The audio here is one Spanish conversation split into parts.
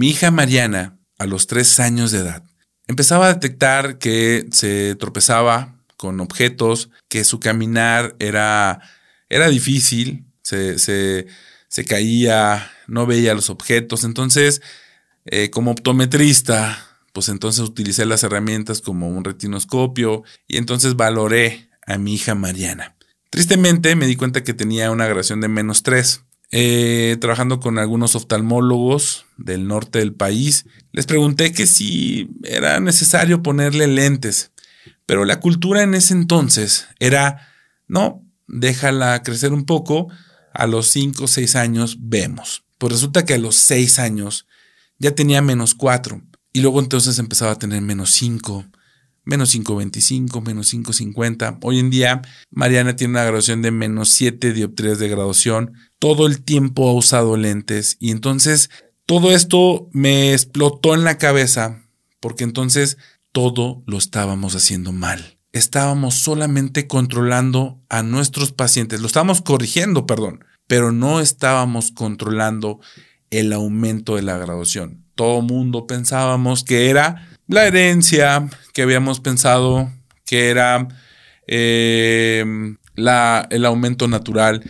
Mi hija Mariana, a los tres años de edad, empezaba a detectar que se tropezaba con objetos, que su caminar era, era difícil, se, se, caía, no veía los objetos. Entonces, eh, como optometrista, pues entonces utilicé las herramientas como un retinoscopio y entonces valoré a mi hija Mariana. Tristemente me di cuenta que tenía una gradación de menos 3. Eh, trabajando con algunos oftalmólogos del norte del país, les pregunté que si era necesario ponerle lentes, pero la cultura en ese entonces era, no, déjala crecer un poco, a los 5 o 6 años vemos. Pues resulta que a los 6 años ya tenía menos 4 y luego entonces empezaba a tener menos 5, menos 5.25, menos 5.50. Hoy en día Mariana tiene una graduación de menos 7 dioptrías de graduación. Todo el tiempo ha usado lentes y entonces todo esto me explotó en la cabeza porque entonces todo lo estábamos haciendo mal. Estábamos solamente controlando a nuestros pacientes, lo estábamos corrigiendo, perdón, pero no estábamos controlando el aumento de la graduación. Todo mundo pensábamos que era la herencia, que habíamos pensado que era eh, la, el aumento natural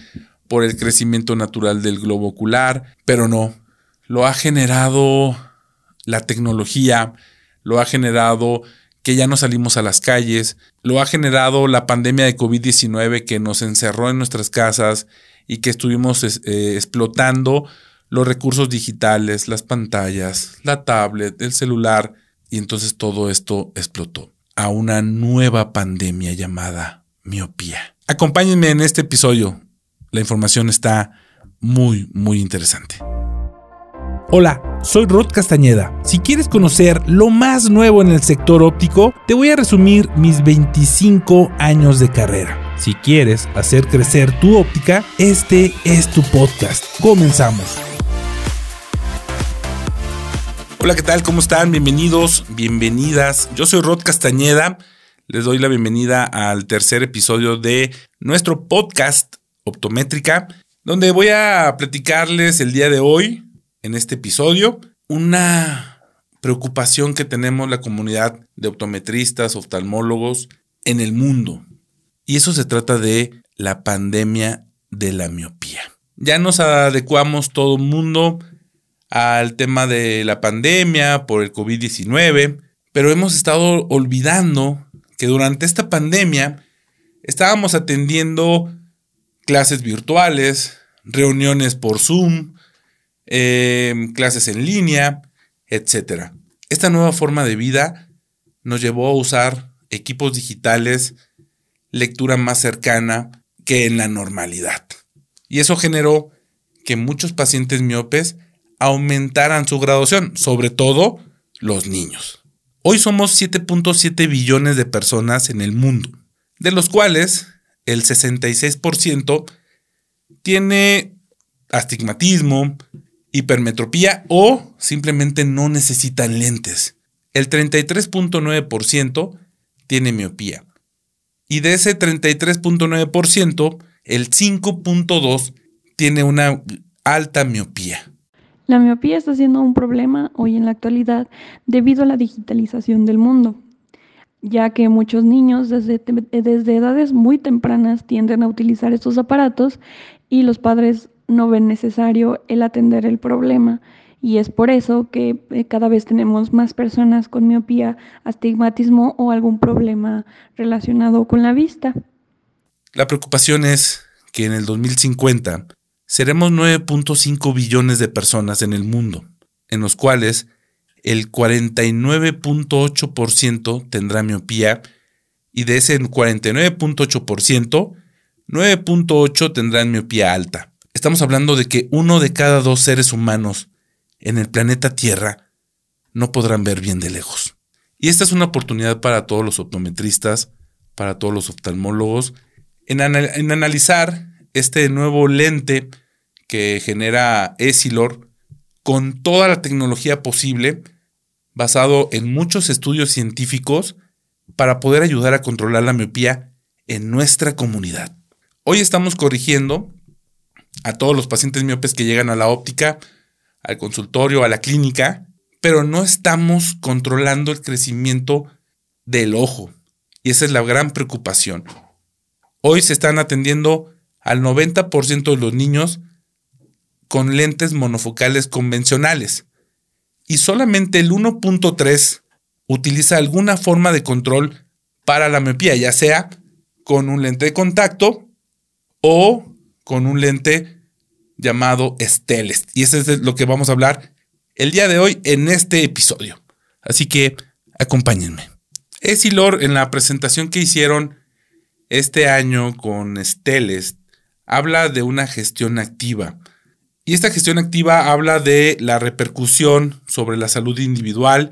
por el crecimiento natural del globo ocular, pero no, lo ha generado la tecnología, lo ha generado que ya no salimos a las calles, lo ha generado la pandemia de COVID-19 que nos encerró en nuestras casas y que estuvimos eh, explotando los recursos digitales, las pantallas, la tablet, el celular, y entonces todo esto explotó a una nueva pandemia llamada miopía. Acompáñenme en este episodio. La información está muy, muy interesante. Hola, soy Rod Castañeda. Si quieres conocer lo más nuevo en el sector óptico, te voy a resumir mis 25 años de carrera. Si quieres hacer crecer tu óptica, este es tu podcast. Comenzamos. Hola, ¿qué tal? ¿Cómo están? Bienvenidos, bienvenidas. Yo soy Rod Castañeda. Les doy la bienvenida al tercer episodio de nuestro podcast Optométrica, donde voy a platicarles el día de hoy, en este episodio, una preocupación que tenemos la comunidad de optometristas, oftalmólogos en el mundo. Y eso se trata de la pandemia de la miopía. Ya nos adecuamos todo el mundo al tema de la pandemia por el COVID-19, pero hemos estado olvidando que durante esta pandemia estábamos atendiendo clases virtuales, reuniones por Zoom, em, clases en línea, etc. Esta nueva forma de vida nos llevó a usar equipos digitales, lectura más cercana que en la normalidad. Y eso generó que muchos pacientes miopes aumentaran su graduación, sobre todo los niños. Hoy somos 7.7 billones de personas en el mundo, de los cuales el 66% tiene astigmatismo, hipermetropía o simplemente no necesitan lentes. El 33.9% tiene miopía. Y de ese 33.9%, el 5.2% tiene una alta miopía. La miopía está siendo un problema hoy en la actualidad debido a la digitalización del mundo, ya que muchos niños desde, desde edades muy tempranas tienden a utilizar estos aparatos y los padres no ven necesario el atender el problema. Y es por eso que eh, cada vez tenemos más personas con miopía, astigmatismo o algún problema relacionado con la vista. La preocupación es que en el 2050 seremos 9.5 billones de personas en el mundo, en los cuales el 49.8% tendrá miopía y de ese 49.8%, 9.8 tendrán miopía alta. Estamos hablando de que uno de cada dos seres humanos en el planeta Tierra no podrán ver bien de lejos. Y esta es una oportunidad para todos los optometristas, para todos los oftalmólogos, en, en analizar este nuevo lente que genera Esilor con toda la tecnología posible, basado en muchos estudios científicos para poder ayudar a controlar la miopía en nuestra comunidad. Hoy estamos corrigiendo a todos los pacientes miopes que llegan a la óptica al consultorio, a la clínica, pero no estamos controlando el crecimiento del ojo. Y esa es la gran preocupación. Hoy se están atendiendo al 90% de los niños con lentes monofocales convencionales y solamente el 1.3 utiliza alguna forma de control para la miopía, ya sea con un lente de contacto o con un lente llamado Stellest. Y eso es lo que vamos a hablar el día de hoy en este episodio. Así que acompáñenme. Esilor en la presentación que hicieron este año con Stellest habla de una gestión activa y esta gestión activa habla de la repercusión sobre la salud individual,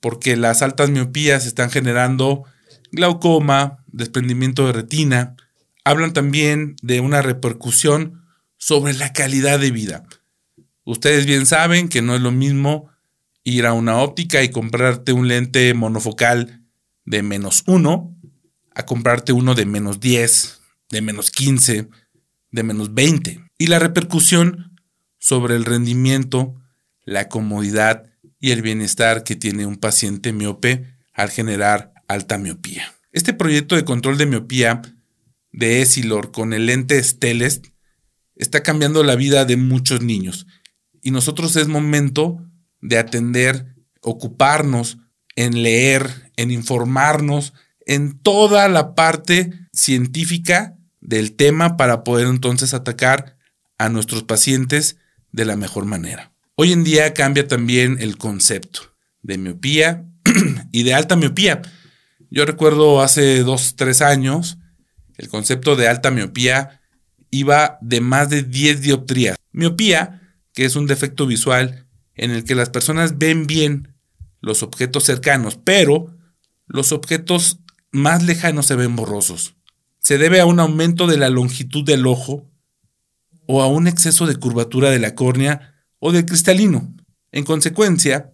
porque las altas miopías están generando glaucoma, desprendimiento de retina. Hablan también de una repercusión sobre la calidad de vida. Ustedes bien saben que no es lo mismo ir a una óptica y comprarte un lente monofocal de menos uno a comprarte uno de menos 10, de menos 15, de menos 20. Y la repercusión sobre el rendimiento, la comodidad y el bienestar que tiene un paciente miope al generar alta miopía. Este proyecto de control de miopía de Esilor con el lente Stellest está cambiando la vida de muchos niños y nosotros es momento de atender, ocuparnos en leer, en informarnos, en toda la parte científica del tema para poder entonces atacar a nuestros pacientes de la mejor manera. Hoy en día cambia también el concepto de miopía y de alta miopía. Yo recuerdo hace dos, tres años, el concepto de alta miopía iba de más de 10 dioptrías. Miopía, que es un defecto visual en el que las personas ven bien los objetos cercanos, pero los objetos más lejanos se ven borrosos. Se debe a un aumento de la longitud del ojo o a un exceso de curvatura de la córnea o del cristalino. En consecuencia,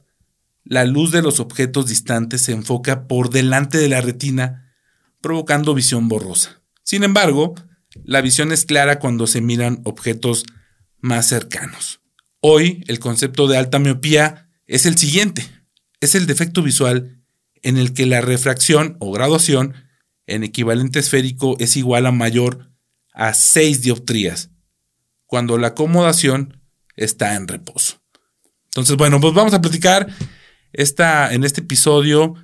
la luz de los objetos distantes se enfoca por delante de la retina, provocando visión borrosa. Sin embargo, la visión es clara cuando se miran objetos más cercanos. Hoy, el concepto de alta miopía es el siguiente. Es el defecto visual en el que la refracción o graduación en equivalente esférico es igual a mayor a 6 dioptrías, cuando la acomodación está en reposo. Entonces, bueno, pues vamos a platicar esta, en este episodio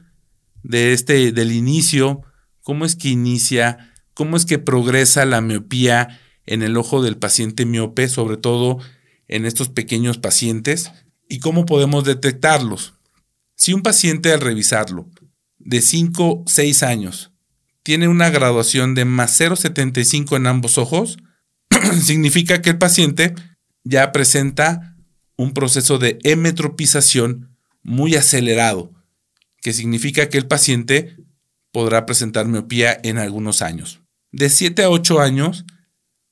de este, del inicio, cómo es que inicia, cómo es que progresa la miopía en el ojo del paciente miope, sobre todo en estos pequeños pacientes, y cómo podemos detectarlos. Si un paciente al revisarlo de 5, 6 años tiene una graduación de más 0,75 en ambos ojos, significa que el paciente ya presenta un proceso de hemetropización muy acelerado, que significa que el paciente podrá presentar miopía en algunos años. De 7 a 8 años,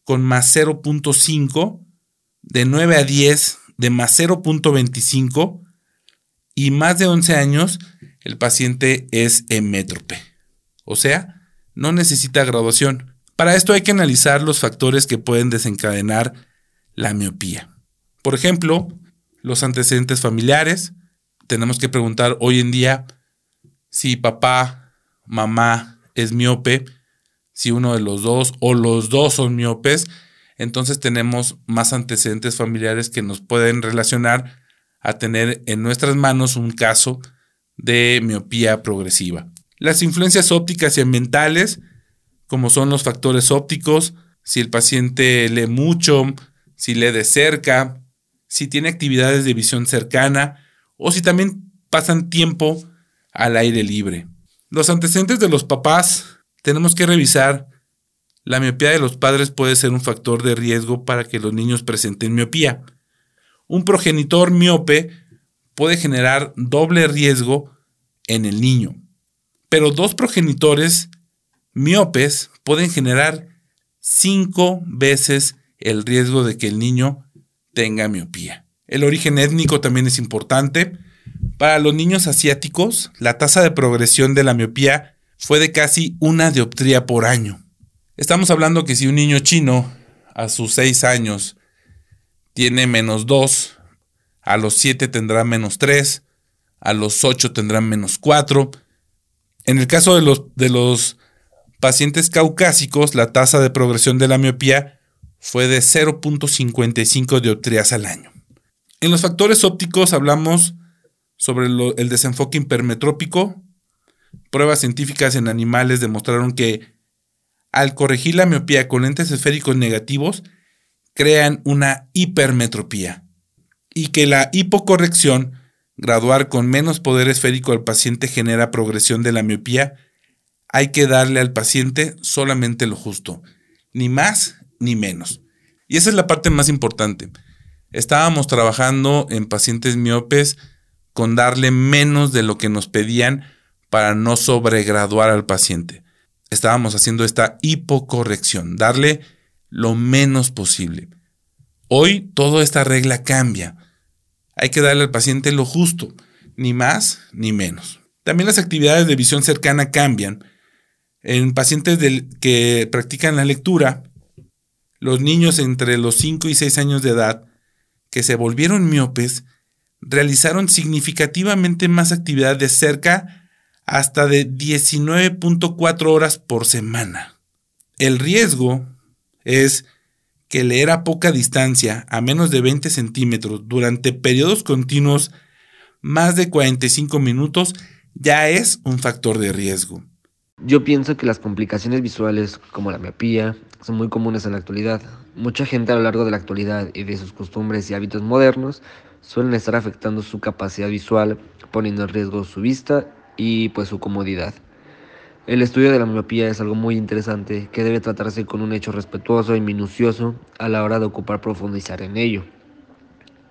con más 0.5, de 9 a 10, de más 0.25, y más de 11 años, el paciente es hemétrope. O sea, no necesita graduación. Para esto hay que analizar los factores que pueden desencadenar la miopía. Por ejemplo, los antecedentes familiares. Tenemos que preguntar hoy en día si papá, mamá es miope, si uno de los dos o los dos son miopes, entonces tenemos más antecedentes familiares que nos pueden relacionar a tener en nuestras manos un caso de miopía progresiva. Las influencias ópticas y ambientales como son los factores ópticos, si el paciente lee mucho, si lee de cerca, si tiene actividades de visión cercana o si también pasan tiempo al aire libre. Los antecedentes de los papás, tenemos que revisar. La miopía de los padres puede ser un factor de riesgo para que los niños presenten miopía. Un progenitor miope puede generar doble riesgo en el niño, pero dos progenitores miopes pueden generar cinco veces el riesgo de que el niño tenga miopía. El origen étnico también es importante. Para los niños asiáticos, la tasa de progresión de la miopía fue de casi una dioptría por año. Estamos hablando que si un niño chino a sus seis años tiene menos dos, a los 7 tendrán menos 3, a los 8 tendrán menos 4. En el caso de los, de los pacientes caucásicos, la tasa de progresión de la miopía fue de 0.55 dioptrías al año. En los factores ópticos hablamos sobre el desenfoque hipermetrópico. Pruebas científicas en animales demostraron que al corregir la miopía con lentes esféricos negativos, crean una hipermetropía y que la hipocorrección, graduar con menos poder esférico al paciente genera progresión de la miopía, hay que darle al paciente solamente lo justo, ni más ni menos. Y esa es la parte más importante. Estábamos trabajando en pacientes miopes con darle menos de lo que nos pedían para no sobregraduar al paciente. Estábamos haciendo esta hipocorrección, darle lo menos posible. Hoy toda esta regla cambia. Hay que darle al paciente lo justo, ni más ni menos. También las actividades de visión cercana cambian. En pacientes que practican la lectura, los niños entre los 5 y 6 años de edad que se volvieron miopes realizaron significativamente más actividad de cerca hasta de 19.4 horas por semana. El riesgo es que leer a poca distancia, a menos de 20 centímetros, durante periodos continuos más de 45 minutos, ya es un factor de riesgo. Yo pienso que las complicaciones visuales, como la miopía, son muy comunes en la actualidad. Mucha gente a lo largo de la actualidad y de sus costumbres y hábitos modernos suelen estar afectando su capacidad visual, poniendo en riesgo su vista y pues su comodidad. El estudio de la miopía es algo muy interesante que debe tratarse con un hecho respetuoso y minucioso a la hora de ocupar profundizar en ello.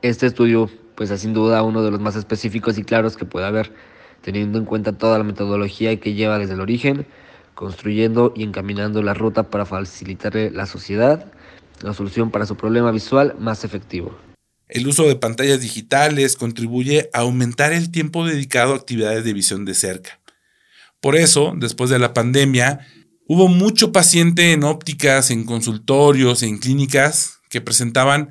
Este estudio pues es sin duda uno de los más específicos y claros que puede haber, teniendo en cuenta toda la metodología que lleva desde el origen, construyendo y encaminando la ruta para facilitarle la sociedad la solución para su problema visual más efectivo. El uso de pantallas digitales contribuye a aumentar el tiempo dedicado a actividades de visión de cerca. Por eso, después de la pandemia, hubo mucho paciente en ópticas, en consultorios, en clínicas que presentaban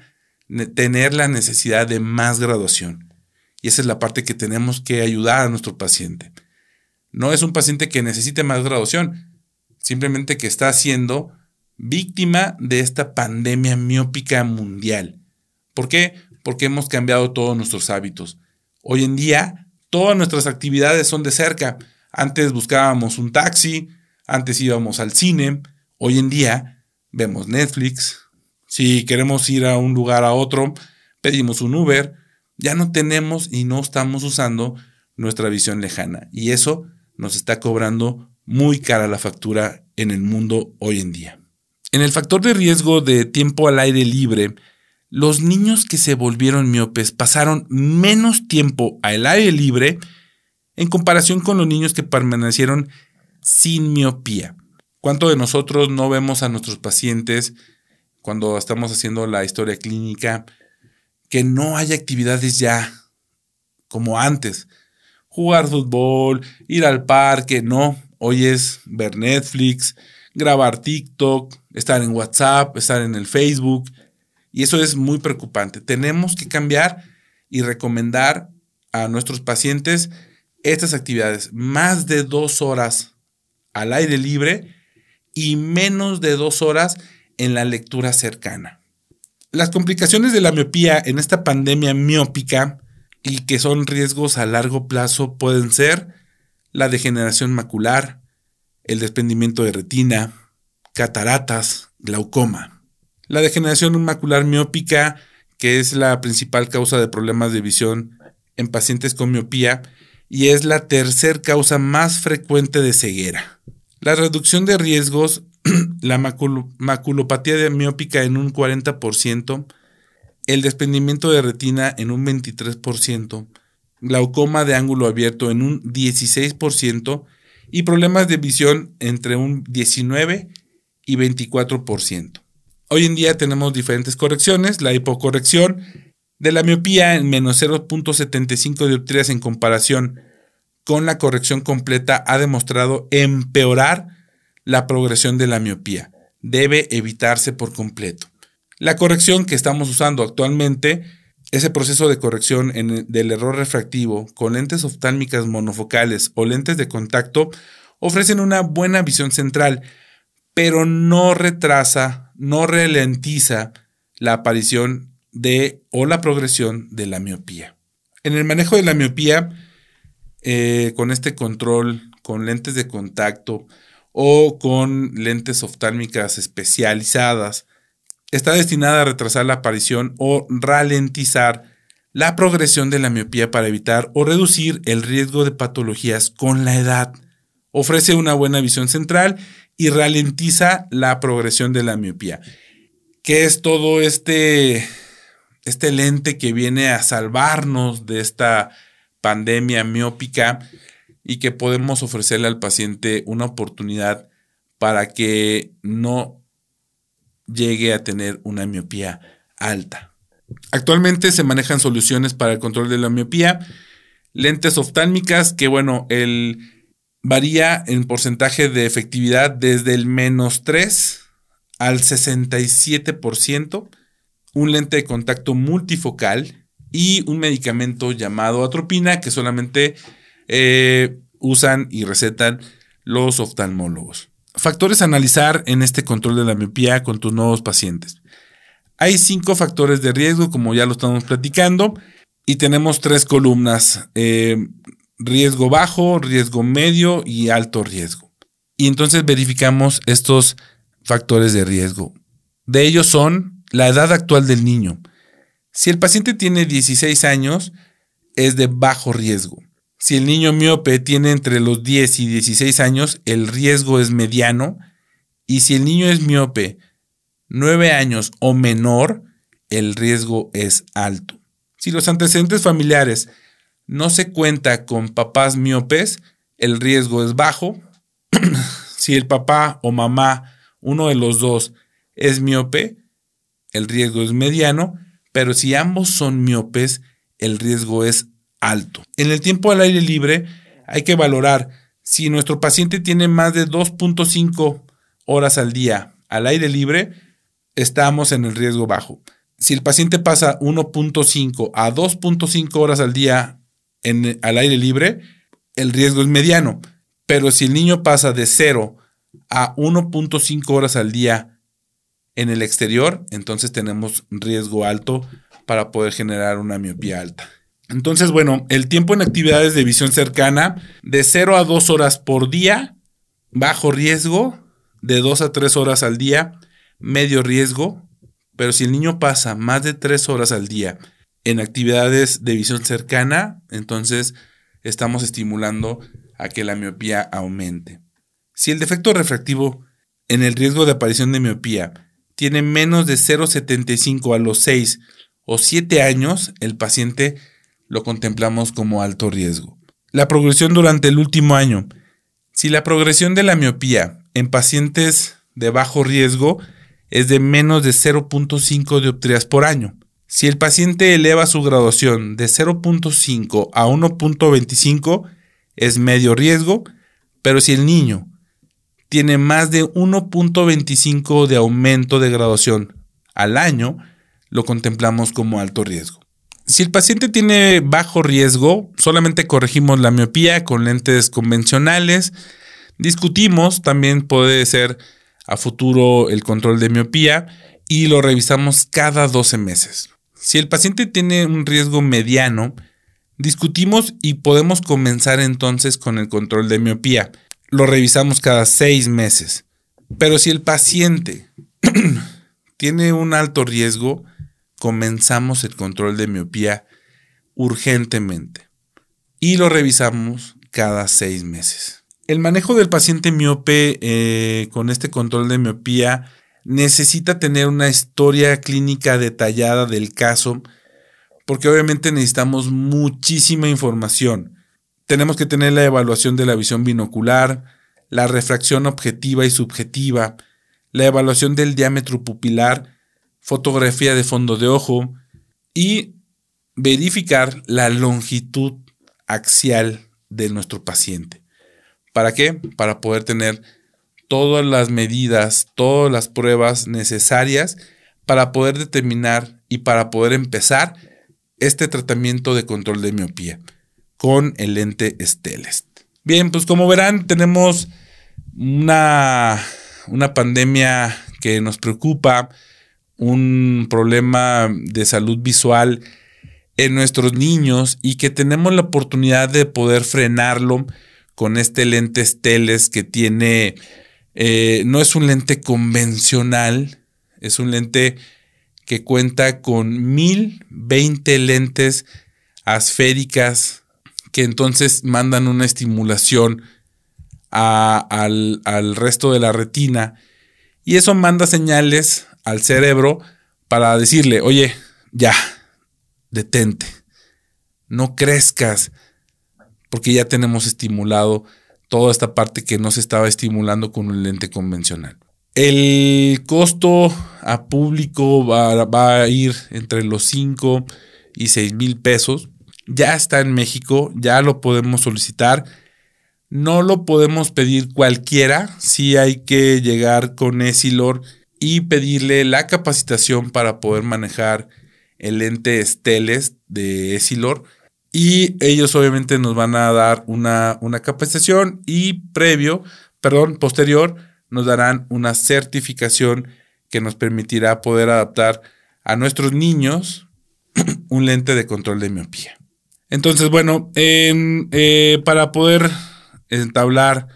tener la necesidad de más graduación. Y esa es la parte que tenemos que ayudar a nuestro paciente. No es un paciente que necesite más graduación, simplemente que está siendo víctima de esta pandemia miópica mundial. ¿Por qué? porque hemos cambiado todos nuestros hábitos. Hoy en día, todas nuestras actividades son de cerca. Antes buscábamos un taxi, antes íbamos al cine, hoy en día vemos Netflix. Si queremos ir a un lugar a otro, pedimos un Uber. Ya no tenemos y no estamos usando nuestra visión lejana. Y eso nos está cobrando muy cara la factura en el mundo hoy en día. En el factor de riesgo de tiempo al aire libre, los niños que se volvieron miopes pasaron menos tiempo al aire libre en comparación con los niños que permanecieron sin miopía. ¿Cuánto de nosotros no vemos a nuestros pacientes cuando estamos haciendo la historia clínica que no hay actividades ya como antes? Jugar fútbol, ir al parque, no. Hoy es ver Netflix, grabar TikTok, estar en WhatsApp, estar en el Facebook, y eso es muy preocupante. Tenemos que cambiar y recomendar a nuestros pacientes estas actividades. Más de dos horas al aire libre y menos de dos horas en la lectura cercana. Las complicaciones de la miopía en esta pandemia miópica y que son riesgos a largo plazo pueden ser la degeneración macular, el desprendimiento de retina, cataratas, glaucoma. La degeneración macular miópica, que es la principal causa de problemas de visión en pacientes con miopía y es la tercer causa más frecuente de ceguera. La reducción de riesgos, la maculopatía miópica en un 40%, el desprendimiento de retina en un 23%, glaucoma de ángulo abierto en un 16% y problemas de visión entre un 19 y 24%. Hoy en día tenemos diferentes correcciones, la hipocorrección de la miopía en menos 0.75 dioptrías en comparación con la corrección completa ha demostrado empeorar la progresión de la miopía. Debe evitarse por completo. La corrección que estamos usando actualmente ese proceso de corrección del error refractivo con lentes oftálmicas monofocales o lentes de contacto ofrecen una buena visión central, pero no retrasa, no ralentiza la aparición de o la progresión de la miopía. En el manejo de la miopía, eh, con este control, con lentes de contacto o con lentes oftálmicas especializadas, está destinada a retrasar la aparición o ralentizar la progresión de la miopía para evitar o reducir el riesgo de patologías con la edad. Ofrece una buena visión central y ralentiza la progresión de la miopía. ¿Qué es todo este, este lente que viene a salvarnos de esta pandemia miópica y que podemos ofrecerle al paciente una oportunidad para que no llegue a tener una miopía alta. Actualmente se manejan soluciones para el control de la miopía, lentes oftálmicas que bueno, el varía en porcentaje de efectividad desde el menos 3 al 67%, un lente de contacto multifocal y un medicamento llamado atropina que solamente eh, usan y recetan los oftalmólogos. Factores a analizar en este control de la miopía con tus nuevos pacientes. Hay cinco factores de riesgo, como ya lo estamos platicando, y tenemos tres columnas, eh, riesgo bajo, riesgo medio y alto riesgo. Y entonces verificamos estos factores de riesgo. De ellos son la edad actual del niño. Si el paciente tiene 16 años, es de bajo riesgo. Si el niño miope tiene entre los 10 y 16 años, el riesgo es mediano. Y si el niño es miope 9 años o menor, el riesgo es alto. Si los antecedentes familiares no se cuenta con papás miopes, el riesgo es bajo. si el papá o mamá, uno de los dos, es miope, el riesgo es mediano. Pero si ambos son miopes, el riesgo es alto. En el tiempo al aire libre hay que valorar si nuestro paciente tiene más de 2.5 horas al día al aire libre, estamos en el riesgo bajo. Si el paciente pasa 1.5 a 2.5 horas al día en, al aire libre, el riesgo es mediano. Pero si el niño pasa de 0 a 1.5 horas al día en el exterior, entonces tenemos riesgo alto para poder generar una miopía alta. Entonces, bueno, el tiempo en actividades de visión cercana de 0 a 2 horas por día, bajo riesgo, de 2 a 3 horas al día, medio riesgo, pero si el niño pasa más de 3 horas al día en actividades de visión cercana, entonces estamos estimulando a que la miopía aumente. Si el defecto refractivo en el riesgo de aparición de miopía tiene menos de 0,75 a los 6 o 7 años, el paciente lo contemplamos como alto riesgo. La progresión durante el último año. Si la progresión de la miopía en pacientes de bajo riesgo es de menos de 0.5 dioptrías por año, si el paciente eleva su graduación de 0.5 a 1.25 es medio riesgo, pero si el niño tiene más de 1.25 de aumento de graduación al año, lo contemplamos como alto riesgo. Si el paciente tiene bajo riesgo, solamente corregimos la miopía con lentes convencionales. Discutimos, también puede ser a futuro el control de miopía y lo revisamos cada 12 meses. Si el paciente tiene un riesgo mediano, discutimos y podemos comenzar entonces con el control de miopía. Lo revisamos cada 6 meses. Pero si el paciente tiene un alto riesgo, comenzamos el control de miopía urgentemente y lo revisamos cada seis meses. El manejo del paciente miope eh, con este control de miopía necesita tener una historia clínica detallada del caso porque obviamente necesitamos muchísima información. Tenemos que tener la evaluación de la visión binocular, la refracción objetiva y subjetiva, la evaluación del diámetro pupilar fotografía de fondo de ojo y verificar la longitud axial de nuestro paciente. ¿Para qué? Para poder tener todas las medidas, todas las pruebas necesarias para poder determinar y para poder empezar este tratamiento de control de miopía con el lente Stellest. Bien, pues como verán, tenemos una, una pandemia que nos preocupa, un problema de salud visual en nuestros niños y que tenemos la oportunidad de poder frenarlo con este lente Stellest que tiene, eh, no es un lente convencional, es un lente que cuenta con 1020 lentes asféricas que entonces mandan una estimulación al, al resto de la retina y eso manda señales al cerebro para decirle, oye, ya, detente, no crezcas, porque ya tenemos estimulado toda esta parte que no se estaba estimulando con un lente convencional. El costo a público va, a ir entre los 5 y 6 mil pesos. Ya está en México, ya lo podemos solicitar. No lo podemos pedir cualquiera, si hay que llegar con Esilor y pedirle la capacitación para poder manejar el lente Esteles de Esilor. Y ellos obviamente nos van a dar una, una capacitación y previo, perdón, posterior, nos darán una certificación que nos permitirá poder adaptar a nuestros niños un lente de control de miopía. Entonces, bueno, eh, para poder entablar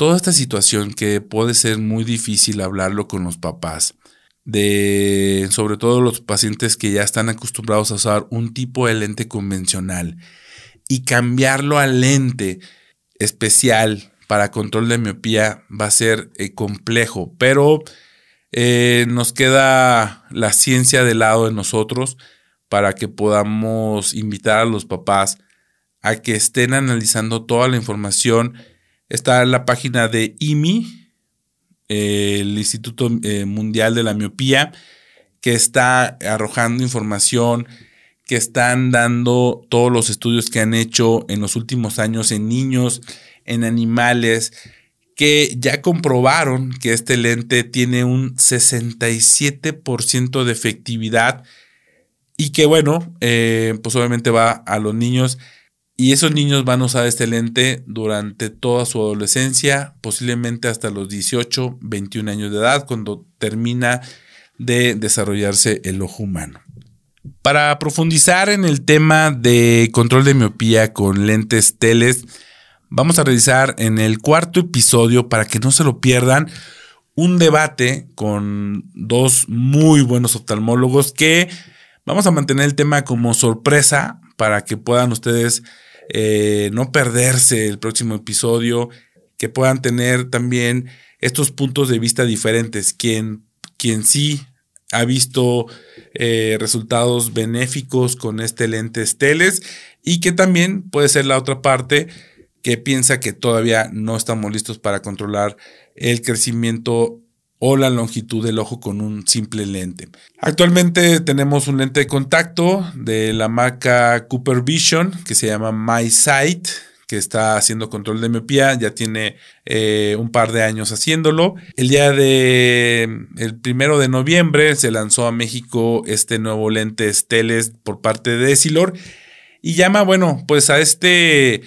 toda esta situación que puede ser muy difícil hablarlo con los papás, de sobre todo los pacientes que ya están acostumbrados a usar un tipo de lente convencional y cambiarlo a lente especial para control de miopía va a ser eh, complejo, pero eh, nos queda la ciencia de lado de nosotros para que podamos invitar a los papás a que estén analizando toda la información. Está la página de IMI, el Instituto eh, Mundial de la Miopía, que está arrojando información, que están dando todos los estudios que han hecho en los últimos años en niños, en animales, que ya comprobaron que este lente tiene un 67% de efectividad y que bueno, eh, pues obviamente va a los niños y esos niños van a usar este lente durante toda su adolescencia, posiblemente hasta los 18, 21 años de edad, cuando termina de desarrollarse el ojo humano. Para profundizar en el tema de control de miopía con lentes teles, vamos a realizar en el cuarto episodio, para que no se lo pierdan, un debate con dos muy buenos oftalmólogos que vamos a mantener el tema como sorpresa para que puedan ustedes eh, no perderse el próximo episodio, que puedan tener también estos puntos de vista diferentes. Quien, sí ha visto eh, resultados benéficos con este lente Steles y que también puede ser la otra parte que piensa que todavía no estamos listos para controlar el crecimiento o la longitud del ojo con un simple lente. Actualmente tenemos un lente de contacto de la marca Cooper Vision que se llama MySight que está haciendo control de miopía, ya tiene eh, un par de años haciéndolo. El día de el primero de noviembre se lanzó a México este nuevo lente Steles por parte de Esilor y llama, bueno, pues a este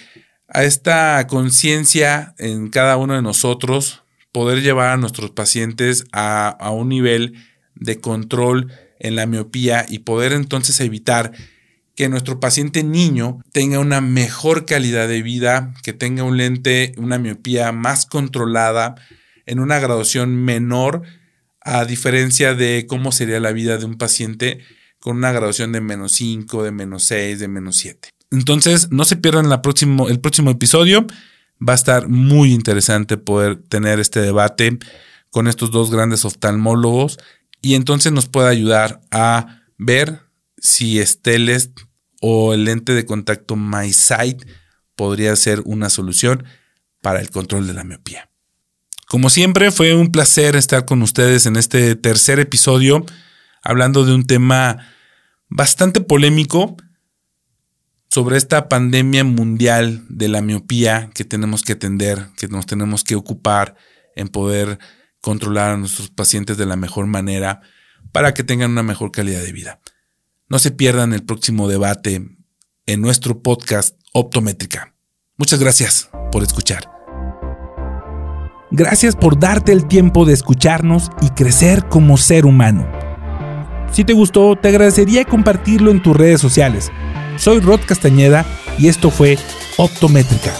a esta conciencia en cada uno de nosotros poder llevar a nuestros pacientes a, un nivel de control en la miopía y poder entonces evitar que nuestro paciente niño tenga una mejor calidad de vida, que tenga un lente, una miopía más controlada, en una graduación menor, a diferencia de cómo sería la vida de un paciente con una graduación de menos 5, de menos 6, de menos 7. Entonces, no se pierdan la próximo, el próximo episodio. Va a estar muy interesante poder tener este debate con estos dos grandes oftalmólogos y entonces nos puede ayudar a ver si Stellest o el lente de contacto MySight podría ser una solución para el control de la miopía. Como siempre, fue un placer estar con ustedes en este tercer episodio hablando de un tema bastante polémico, sobre esta pandemia mundial de la miopía que tenemos que atender, que nos tenemos que ocupar en poder controlar a nuestros pacientes de la mejor manera para que tengan una mejor calidad de vida. No se pierdan el próximo debate en nuestro podcast Optométrica. Muchas gracias por escuchar. Gracias por darte el tiempo de escucharnos y crecer como ser humano. Si te gustó, te agradecería compartirlo en tus redes sociales. Soy Rod Castañeda y esto fue Optométrica.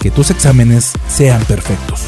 Que tus exámenes sean perfectos.